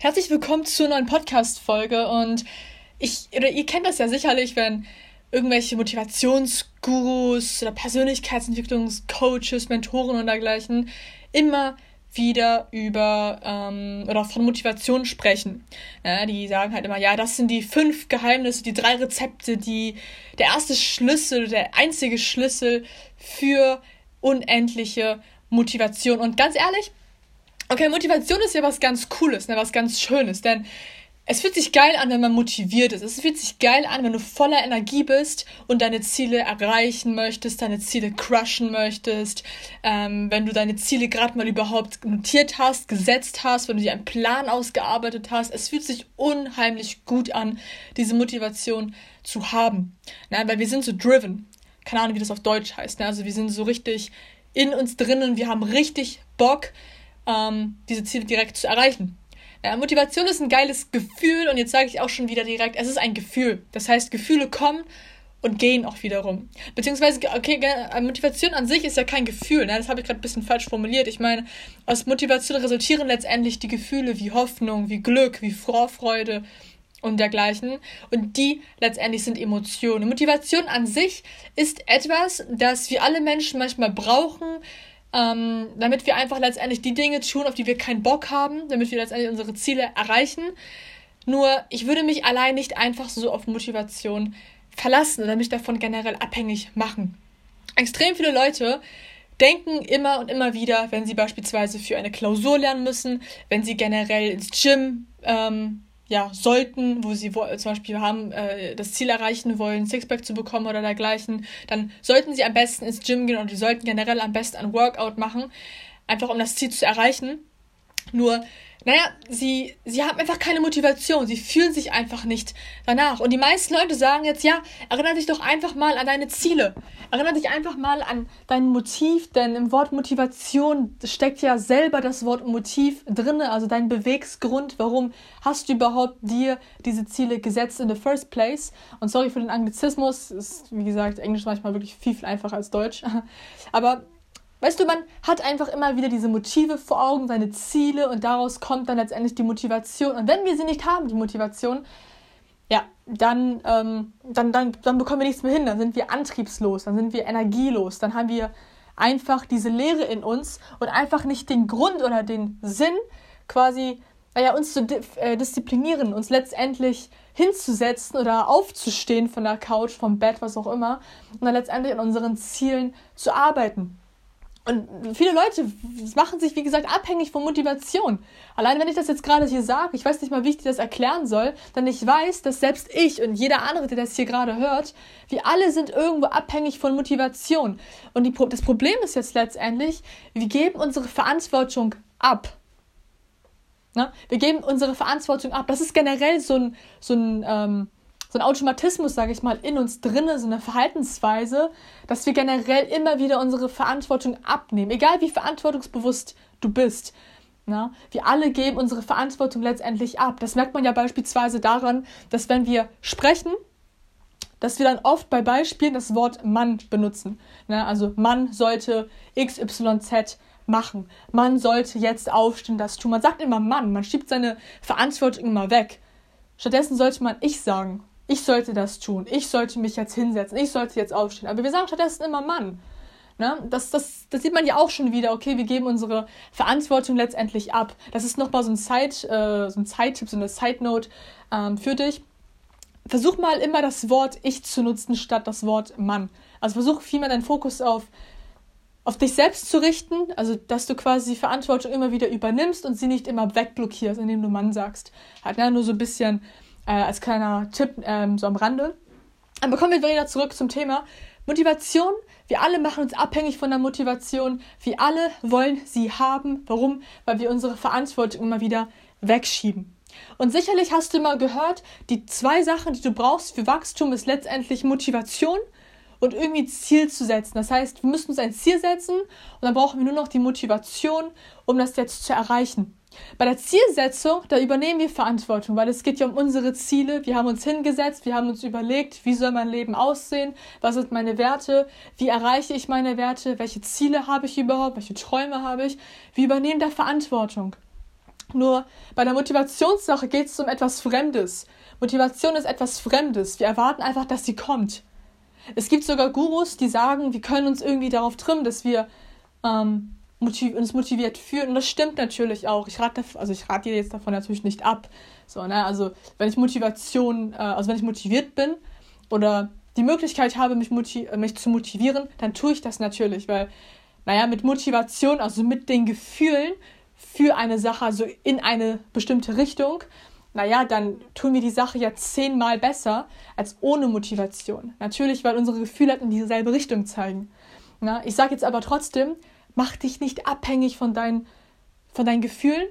Herzlich willkommen zur neuen Podcast-Folge und ich, oder ihr kennt das ja sicherlich, wenn irgendwelche Motivationsgurus oder Persönlichkeitsentwicklungscoaches, Mentoren und dergleichen immer wieder über ähm, oder von Motivation sprechen. Ja, die sagen halt immer, ja, das sind die fünf Geheimnisse, die drei Rezepte, die der erste Schlüssel, der einzige Schlüssel für unendliche Motivation. Und ganz ehrlich, Okay, Motivation ist ja was ganz Cooles, ne, was ganz Schönes, denn es fühlt sich geil an, wenn man motiviert ist. Es fühlt sich geil an, wenn du voller Energie bist und deine Ziele erreichen möchtest, deine Ziele crushen möchtest, ähm, wenn du deine Ziele gerade mal überhaupt notiert hast, gesetzt hast, wenn du dir einen Plan ausgearbeitet hast. Es fühlt sich unheimlich gut an, diese Motivation zu haben. Ne, weil wir sind so driven. Keine Ahnung, wie das auf Deutsch heißt. Ne? Also wir sind so richtig in uns drinnen, wir haben richtig Bock ähm, diese Ziele direkt zu erreichen. Ja, Motivation ist ein geiles Gefühl und jetzt sage ich auch schon wieder direkt, es ist ein Gefühl. Das heißt, Gefühle kommen und gehen auch wiederum. Beziehungsweise, okay, äh, Motivation an sich ist ja kein Gefühl, ne? das habe ich gerade ein bisschen falsch formuliert. Ich meine, aus Motivation resultieren letztendlich die Gefühle wie Hoffnung, wie Glück, wie Vorfreude und dergleichen. Und die letztendlich sind Emotionen. Motivation an sich ist etwas, das wir alle Menschen manchmal brauchen, ähm, damit wir einfach letztendlich die Dinge tun, auf die wir keinen Bock haben, damit wir letztendlich unsere Ziele erreichen. Nur, ich würde mich allein nicht einfach so auf Motivation verlassen oder mich davon generell abhängig machen. Extrem viele Leute denken immer und immer wieder, wenn sie beispielsweise für eine Klausur lernen müssen, wenn sie generell ins Gym ähm, ja, sollten, wo sie zum Beispiel haben, äh, das Ziel erreichen wollen, Sixpack zu bekommen oder dergleichen, dann sollten sie am besten ins Gym gehen und die sollten generell am besten ein Workout machen, einfach um das Ziel zu erreichen. Nur naja, sie, sie haben einfach keine Motivation, sie fühlen sich einfach nicht danach. Und die meisten Leute sagen jetzt, ja, erinnere dich doch einfach mal an deine Ziele. Erinnere dich einfach mal an dein Motiv, denn im Wort Motivation steckt ja selber das Wort Motiv drin, also dein Bewegsgrund, warum hast du überhaupt dir diese Ziele gesetzt in the first place. Und sorry für den Anglizismus, ist wie gesagt Englisch manchmal wirklich viel, viel einfacher als Deutsch. Aber Weißt du, man hat einfach immer wieder diese Motive vor Augen, seine Ziele und daraus kommt dann letztendlich die Motivation. Und wenn wir sie nicht haben, die Motivation, ja, dann, ähm, dann, dann, dann bekommen wir nichts mehr hin. Dann sind wir antriebslos, dann sind wir energielos, dann haben wir einfach diese Leere in uns und einfach nicht den Grund oder den Sinn, quasi, naja, uns zu äh, disziplinieren, uns letztendlich hinzusetzen oder aufzustehen von der Couch, vom Bett, was auch immer, und dann letztendlich an unseren Zielen zu arbeiten. Und viele Leute machen sich, wie gesagt, abhängig von Motivation. Allein wenn ich das jetzt gerade hier sage, ich weiß nicht mal, wie ich dir das erklären soll, denn ich weiß, dass selbst ich und jeder andere, der das hier gerade hört, wir alle sind irgendwo abhängig von Motivation. Und die, das Problem ist jetzt letztendlich, wir geben unsere Verantwortung ab. Na? Wir geben unsere Verantwortung ab. Das ist generell so ein, so ein ähm, so ein Automatismus, sage ich mal, in uns drinne, so eine Verhaltensweise, dass wir generell immer wieder unsere Verantwortung abnehmen, egal wie verantwortungsbewusst du bist. Na, wir alle geben unsere Verantwortung letztendlich ab. Das merkt man ja beispielsweise daran, dass wenn wir sprechen, dass wir dann oft bei Beispielen das Wort Mann benutzen. Na, also Mann sollte XYZ machen. Man sollte jetzt aufstehen, das tun. Man sagt immer Mann, man schiebt seine Verantwortung immer weg. Stattdessen sollte man ich sagen ich sollte das tun, ich sollte mich jetzt hinsetzen, ich sollte jetzt aufstehen. Aber wir sagen stattdessen immer Mann. Ne? Das, das, das sieht man ja auch schon wieder, okay, wir geben unsere Verantwortung letztendlich ab. Das ist nochmal so ein Zeit, äh, so ein Zeittipp, so eine Side-Note ähm, für dich. Versuch mal immer das Wort ich zu nutzen statt das Wort Mann. Also versuch vielmehr deinen Fokus auf, auf dich selbst zu richten, also dass du quasi die Verantwortung immer wieder übernimmst und sie nicht immer wegblockierst, indem du Mann sagst. Halt, ne? Nur so ein bisschen äh, als kleiner Tipp ähm, so am Rande. Aber kommen wir wieder zurück zum Thema Motivation. Wir alle machen uns abhängig von der Motivation. Wir alle wollen sie haben. Warum? Weil wir unsere Verantwortung immer wieder wegschieben. Und sicherlich hast du mal gehört, die zwei Sachen, die du brauchst für Wachstum, ist letztendlich Motivation und irgendwie Ziel zu setzen. Das heißt, wir müssen uns ein Ziel setzen und dann brauchen wir nur noch die Motivation, um das jetzt zu erreichen. Bei der Zielsetzung, da übernehmen wir Verantwortung, weil es geht ja um unsere Ziele. Wir haben uns hingesetzt, wir haben uns überlegt, wie soll mein Leben aussehen, was sind meine Werte, wie erreiche ich meine Werte, welche Ziele habe ich überhaupt, welche Träume habe ich. Wir übernehmen da Verantwortung. Nur bei der Motivationssache geht es um etwas Fremdes. Motivation ist etwas Fremdes. Wir erwarten einfach, dass sie kommt. Es gibt sogar Gurus, die sagen, wir können uns irgendwie darauf trimmen, dass wir ähm, motiv uns motiviert fühlen. Und das stimmt natürlich auch. Ich rate, also ich rate dir jetzt davon natürlich nicht ab. So, ne? Also wenn ich Motivation, äh, also wenn ich motiviert bin oder die Möglichkeit habe, mich, motiv mich zu motivieren, dann tue ich das natürlich, weil, naja, mit Motivation, also mit den Gefühlen für eine Sache, also in eine bestimmte Richtung, naja, dann tun wir die Sache ja zehnmal besser als ohne Motivation. Natürlich, weil unsere Gefühle halt in dieselbe Richtung zeigen. Na, ich sage jetzt aber trotzdem, mach dich nicht abhängig von deinen, von deinen Gefühlen,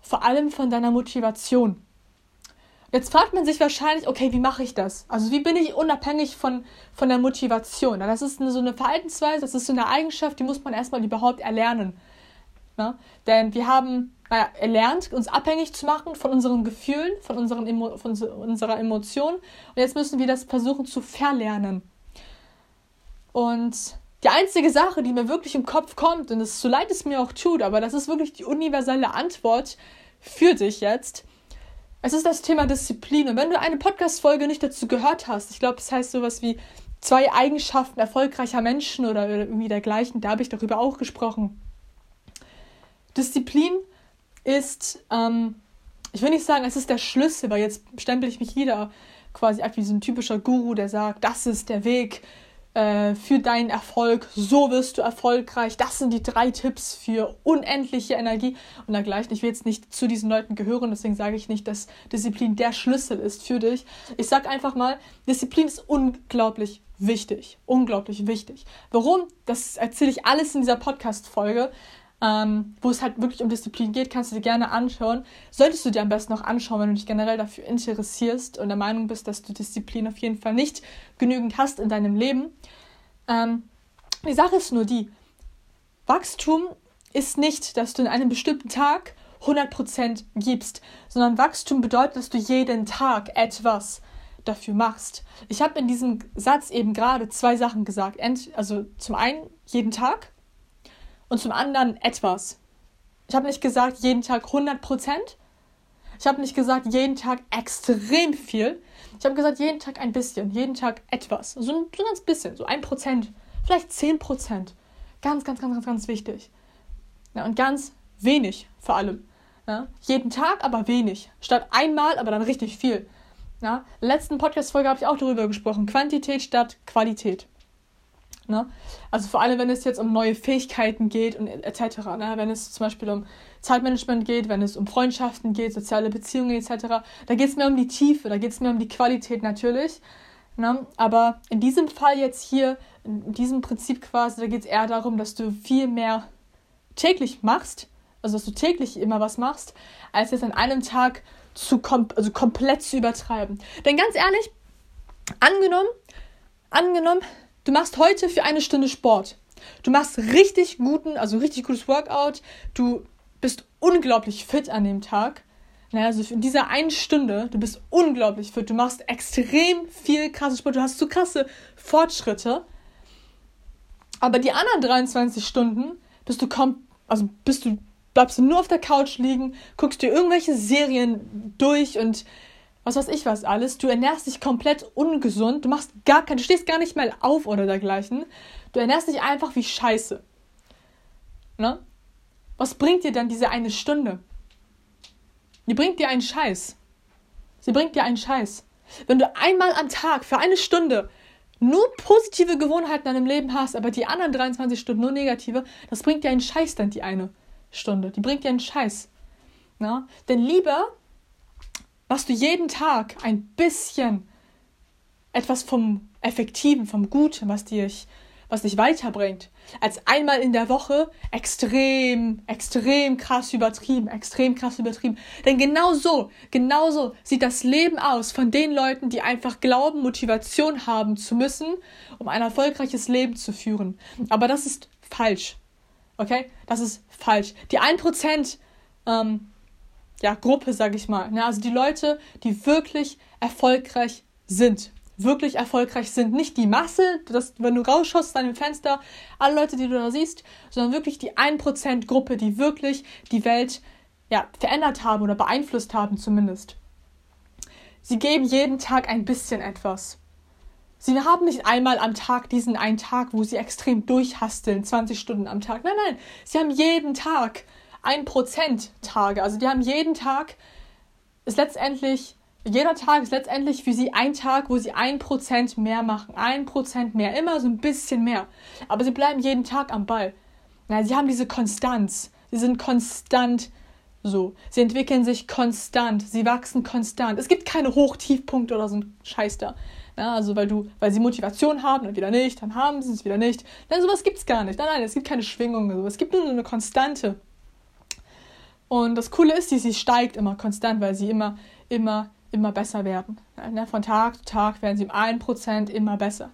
vor allem von deiner Motivation. Jetzt fragt man sich wahrscheinlich, okay, wie mache ich das? Also wie bin ich unabhängig von, von der Motivation? Das ist eine, so eine Verhaltensweise, das ist so eine Eigenschaft, die muss man erstmal überhaupt erlernen. Na? Denn wir haben naja, erlernt, uns abhängig zu machen von unseren Gefühlen, von, unseren Emo von unserer Emotion. Und jetzt müssen wir das versuchen zu verlernen. Und die einzige Sache, die mir wirklich im Kopf kommt, und es so leid es mir auch tut, aber das ist wirklich die universelle Antwort für dich jetzt, es ist das Thema Disziplin. Und wenn du eine Podcast-Folge nicht dazu gehört hast, ich glaube, es heißt sowas wie zwei Eigenschaften erfolgreicher Menschen oder irgendwie dergleichen, da habe ich darüber auch gesprochen. Disziplin ist, ähm, ich will nicht sagen, es ist der Schlüssel, weil jetzt stempel ich mich wieder quasi ab wie so ein typischer Guru, der sagt, das ist der Weg, äh, für deinen Erfolg. So wirst du erfolgreich. Das sind die drei Tipps für unendliche Energie und dergleichen. Ich will jetzt nicht zu diesen Leuten gehören, deswegen sage ich nicht, dass Disziplin der Schlüssel ist für dich. Ich sage einfach mal, Disziplin ist unglaublich wichtig. Unglaublich wichtig. Warum? Das erzähle ich alles in dieser Podcast-Folge ähm, wo es halt wirklich um Disziplin geht, kannst du dir gerne anschauen. Solltest du dir am besten noch anschauen, wenn du dich generell dafür interessierst und der Meinung bist, dass du Disziplin auf jeden Fall nicht genügend hast in deinem Leben. Ähm, die Sache ist nur die, Wachstum ist nicht, dass du in einem bestimmten Tag 100% gibst, sondern Wachstum bedeutet, dass du jeden Tag etwas dafür machst. Ich habe in diesem Satz eben gerade zwei Sachen gesagt. Also zum einen jeden Tag und zum anderen etwas. Ich habe nicht gesagt jeden Tag 100 Prozent. Ich habe nicht gesagt jeden Tag extrem viel. Ich habe gesagt jeden Tag ein bisschen, jeden Tag etwas. So ein, so ein ganz bisschen, so ein Prozent, vielleicht 10 Prozent. Ganz, ganz, ganz, ganz, ganz wichtig. Ja, und ganz wenig vor allem. Ja, jeden Tag aber wenig. Statt einmal, aber dann richtig viel. Ja, letzten Podcast-Folge habe ich auch darüber gesprochen. Quantität statt Qualität. Ne? Also vor allem, wenn es jetzt um neue Fähigkeiten geht und etc. Ne? Wenn es zum Beispiel um Zeitmanagement geht, wenn es um Freundschaften geht, soziale Beziehungen etc. Da geht es mehr um die Tiefe, da geht es mehr um die Qualität natürlich. Ne? Aber in diesem Fall jetzt hier, in diesem Prinzip quasi, da geht es eher darum, dass du viel mehr täglich machst, also dass du täglich immer was machst, als jetzt an einem Tag zu kom also komplett zu übertreiben. Denn ganz ehrlich, angenommen, angenommen, Du machst heute für eine Stunde Sport. Du machst richtig guten, also richtig gutes Workout. Du bist unglaublich fit an dem Tag. Naja, also in dieser einen Stunde, du bist unglaublich fit. Du machst extrem viel krasse Sport. Du hast so krasse Fortschritte. Aber die anderen 23 Stunden bist du kaum, also bist du, bleibst du nur auf der Couch liegen, guckst dir irgendwelche Serien durch und was weiß ich was alles. Du ernährst dich komplett ungesund. Du machst gar kein, du stehst gar nicht mal auf oder dergleichen. Du ernährst dich einfach wie Scheiße. Ne? Was bringt dir dann diese eine Stunde? Die bringt dir einen Scheiß. Sie bringt dir einen Scheiß. Wenn du einmal am Tag für eine Stunde nur positive Gewohnheiten in deinem Leben hast, aber die anderen 23 Stunden nur negative, das bringt dir einen Scheiß dann die eine Stunde. Die bringt dir einen Scheiß. Na? Denn lieber machst du jeden Tag ein bisschen etwas vom Effektiven, vom Guten, was dich, was dich weiterbringt, als einmal in der Woche extrem, extrem krass übertrieben, extrem krass übertrieben. Denn genau so, genau so sieht das Leben aus von den Leuten, die einfach glauben, Motivation haben zu müssen, um ein erfolgreiches Leben zu führen. Aber das ist falsch. Okay? Das ist falsch. Die 1%, ähm, ja, Gruppe, sag ich mal. Ne? Also die Leute, die wirklich erfolgreich sind. Wirklich erfolgreich sind. Nicht die Masse, dass, wenn du rausschaust aus deinem Fenster, alle Leute, die du da siehst, sondern wirklich die 1% Gruppe, die wirklich die Welt ja, verändert haben oder beeinflusst haben zumindest. Sie geben jeden Tag ein bisschen etwas. Sie haben nicht einmal am Tag diesen einen Tag, wo sie extrem durchhasteln, 20 Stunden am Tag. Nein, nein, sie haben jeden Tag ein Prozent Tage. Also die haben jeden Tag ist letztendlich, jeder Tag ist letztendlich für sie ein Tag, wo sie ein Prozent mehr machen. Ein Prozent mehr, immer so ein bisschen mehr. Aber sie bleiben jeden Tag am Ball. Ja, sie haben diese Konstanz. Sie sind konstant so. Sie entwickeln sich konstant. Sie wachsen konstant. Es gibt keine Hochtiefpunkte oder so ein Scheiß da. Ja, also weil du, weil sie Motivation haben, dann wieder nicht, dann haben sie es wieder nicht. Nein, sowas gibt es gar nicht. Nein, nein, es gibt keine Schwingungen. Es gibt nur eine Konstante. Und das Coole ist, sie, sie steigt immer konstant, weil sie immer, immer, immer besser werden. Ne, von Tag zu Tag werden sie um ein Prozent immer besser.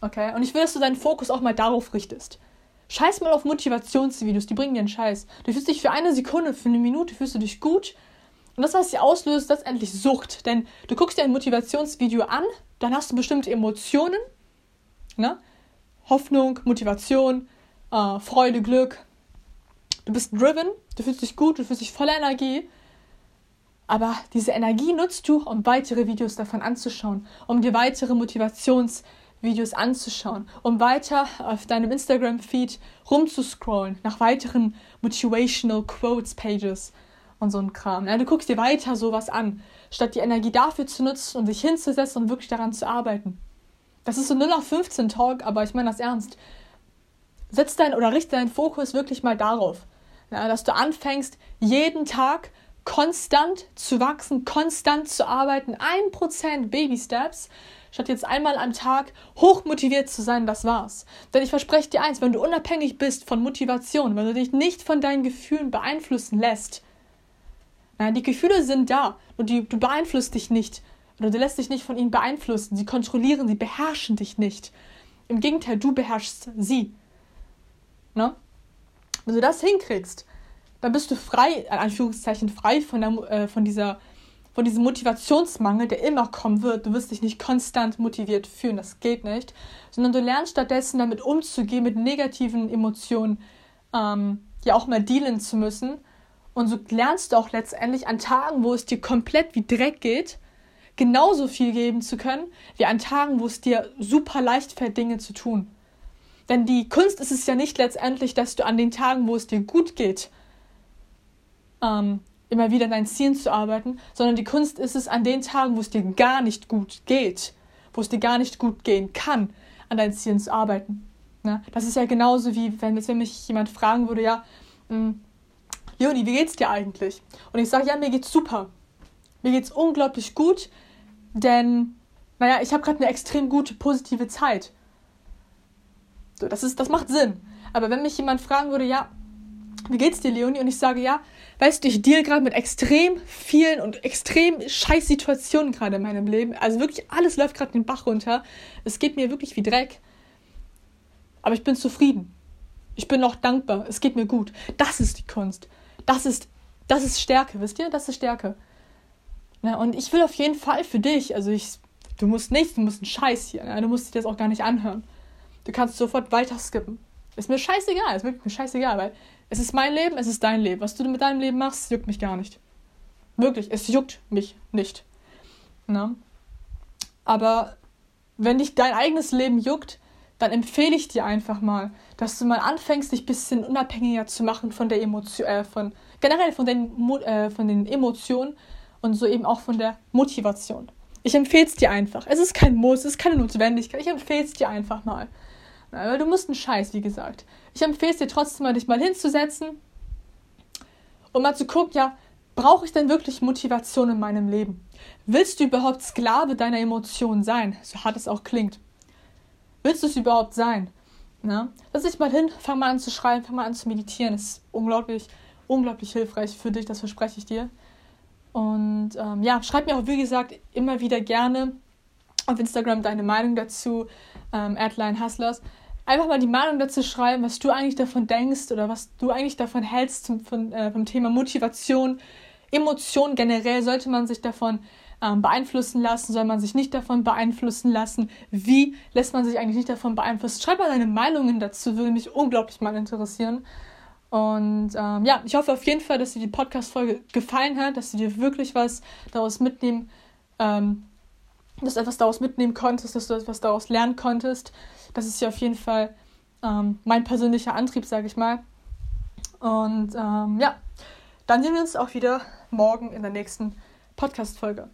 Okay? Und ich will, dass du deinen Fokus auch mal darauf richtest. Scheiß mal auf Motivationsvideos, die bringen dir einen Scheiß. Du fühlst dich für eine Sekunde, für eine Minute, fühlst du dich gut. Und das, was sie auslöst, ist endlich Sucht. Denn du guckst dir ein Motivationsvideo an, dann hast du bestimmte Emotionen. Ne? Hoffnung, Motivation, äh, Freude, Glück. Du bist driven, du fühlst dich gut, du fühlst dich voller Energie. Aber diese Energie nutzt du, um weitere Videos davon anzuschauen, um dir weitere Motivationsvideos Videos anzuschauen, um weiter auf deinem Instagram-Feed rumzuscrollen nach weiteren Motivational Quotes Pages und so ein Kram. Ja, du guckst dir weiter sowas an, statt die Energie dafür zu nutzen und dich hinzusetzen und wirklich daran zu arbeiten. Das ist so 0 auf 15 Talk, aber ich meine das ernst. Setz dein oder richte deinen Fokus wirklich mal darauf, ja, dass du anfängst, jeden Tag konstant zu wachsen, konstant zu arbeiten, ein Prozent Baby Steps, statt jetzt einmal am Tag hochmotiviert zu sein, das war's. Denn ich verspreche dir eins, wenn du unabhängig bist von Motivation, wenn du dich nicht von deinen Gefühlen beeinflussen lässt, nein, die Gefühle sind da und die, du beeinflusst dich nicht. Oder du lässt dich nicht von ihnen beeinflussen. Sie kontrollieren, sie beherrschen dich nicht. Im Gegenteil, du beherrschst sie. Ne? Wenn du das hinkriegst, dann bist du frei, in Anführungszeichen frei von, der, äh, von dieser von diesem Motivationsmangel, der immer kommen wird. Du wirst dich nicht konstant motiviert fühlen, das geht nicht, sondern du lernst stattdessen damit umzugehen, mit negativen Emotionen ähm, ja auch mal dealen zu müssen. Und so lernst du auch letztendlich an Tagen, wo es dir komplett wie Dreck geht, genauso viel geben zu können, wie an Tagen, wo es dir super leicht fällt, Dinge zu tun. Denn die Kunst ist es ja nicht letztendlich, dass du an den Tagen, wo es dir gut geht, ähm, immer wieder an deinen Zielen zu arbeiten, sondern die Kunst ist es, an den Tagen, wo es dir gar nicht gut geht, wo es dir gar nicht gut gehen kann, an deinen Zielen zu arbeiten. Ne? Das ist ja genauso wie, wenn, wenn mich jemand fragen würde, ja, hm, Leonie, wie geht's dir eigentlich? Und ich sage, ja, mir geht's super. Mir geht's unglaublich gut, denn, naja, ich habe gerade eine extrem gute, positive Zeit. So, das, ist, das macht Sinn. Aber wenn mich jemand fragen würde, ja, wie geht's dir, Leonie? Und ich sage, ja, weißt du, ich deal gerade mit extrem vielen und extrem scheiß Situationen gerade in meinem Leben. Also wirklich alles läuft gerade den Bach runter. Es geht mir wirklich wie Dreck. Aber ich bin zufrieden. Ich bin noch dankbar. Es geht mir gut. Das ist die Kunst. Das ist, das ist Stärke, wisst ihr? Das ist Stärke. Na, und ich will auf jeden Fall für dich, also ich, du musst nichts, du musst einen Scheiß hier. Ne? Du musst dir das auch gar nicht anhören. Du kannst sofort weiter skippen. Ist mir scheißegal, ist wirklich mir scheißegal, weil es ist mein Leben, es ist dein Leben. Was du mit deinem Leben machst, juckt mich gar nicht. Wirklich, es juckt mich nicht. Na? Aber wenn dich dein eigenes Leben juckt, dann empfehle ich dir einfach mal, dass du mal anfängst, dich ein bisschen unabhängiger zu machen von der Emotion, äh, von generell von den, äh, von den Emotionen und so eben auch von der Motivation. Ich empfehle es dir einfach. Es ist kein Muss, es ist keine Notwendigkeit. Ich empfehle es dir einfach mal. Weil du musst einen Scheiß, wie gesagt. Ich empfehle es dir trotzdem mal, dich mal hinzusetzen und mal zu gucken, ja, brauche ich denn wirklich Motivation in meinem Leben? Willst du überhaupt Sklave deiner Emotionen sein? So hart es auch klingt. Willst du es überhaupt sein? Na? Lass dich mal hin, fang mal an zu schreiben, fang mal an zu meditieren. Das ist unglaublich, unglaublich hilfreich für dich, das verspreche ich dir. Und ähm, ja, schreib mir auch, wie gesagt, immer wieder gerne auf Instagram deine Meinung dazu, ähm, Adline Hustlers einfach mal die Meinung dazu schreiben, was du eigentlich davon denkst oder was du eigentlich davon hältst zum, von, äh, vom Thema Motivation, Emotion generell. Sollte man sich davon ähm, beeinflussen lassen? Soll man sich nicht davon beeinflussen lassen? Wie lässt man sich eigentlich nicht davon beeinflussen? Schreib mal deine Meinungen dazu, würde mich unglaublich mal interessieren. Und ähm, ja, ich hoffe auf jeden Fall, dass dir die Podcast-Folge gefallen hat, dass du dir wirklich was daraus mitnehmen, ähm, dass du etwas daraus mitnehmen konntest, dass du etwas daraus lernen konntest. Das ist ja auf jeden Fall ähm, mein persönlicher Antrieb, sage ich mal. Und ähm, ja, dann sehen wir uns auch wieder morgen in der nächsten Podcast-Folge.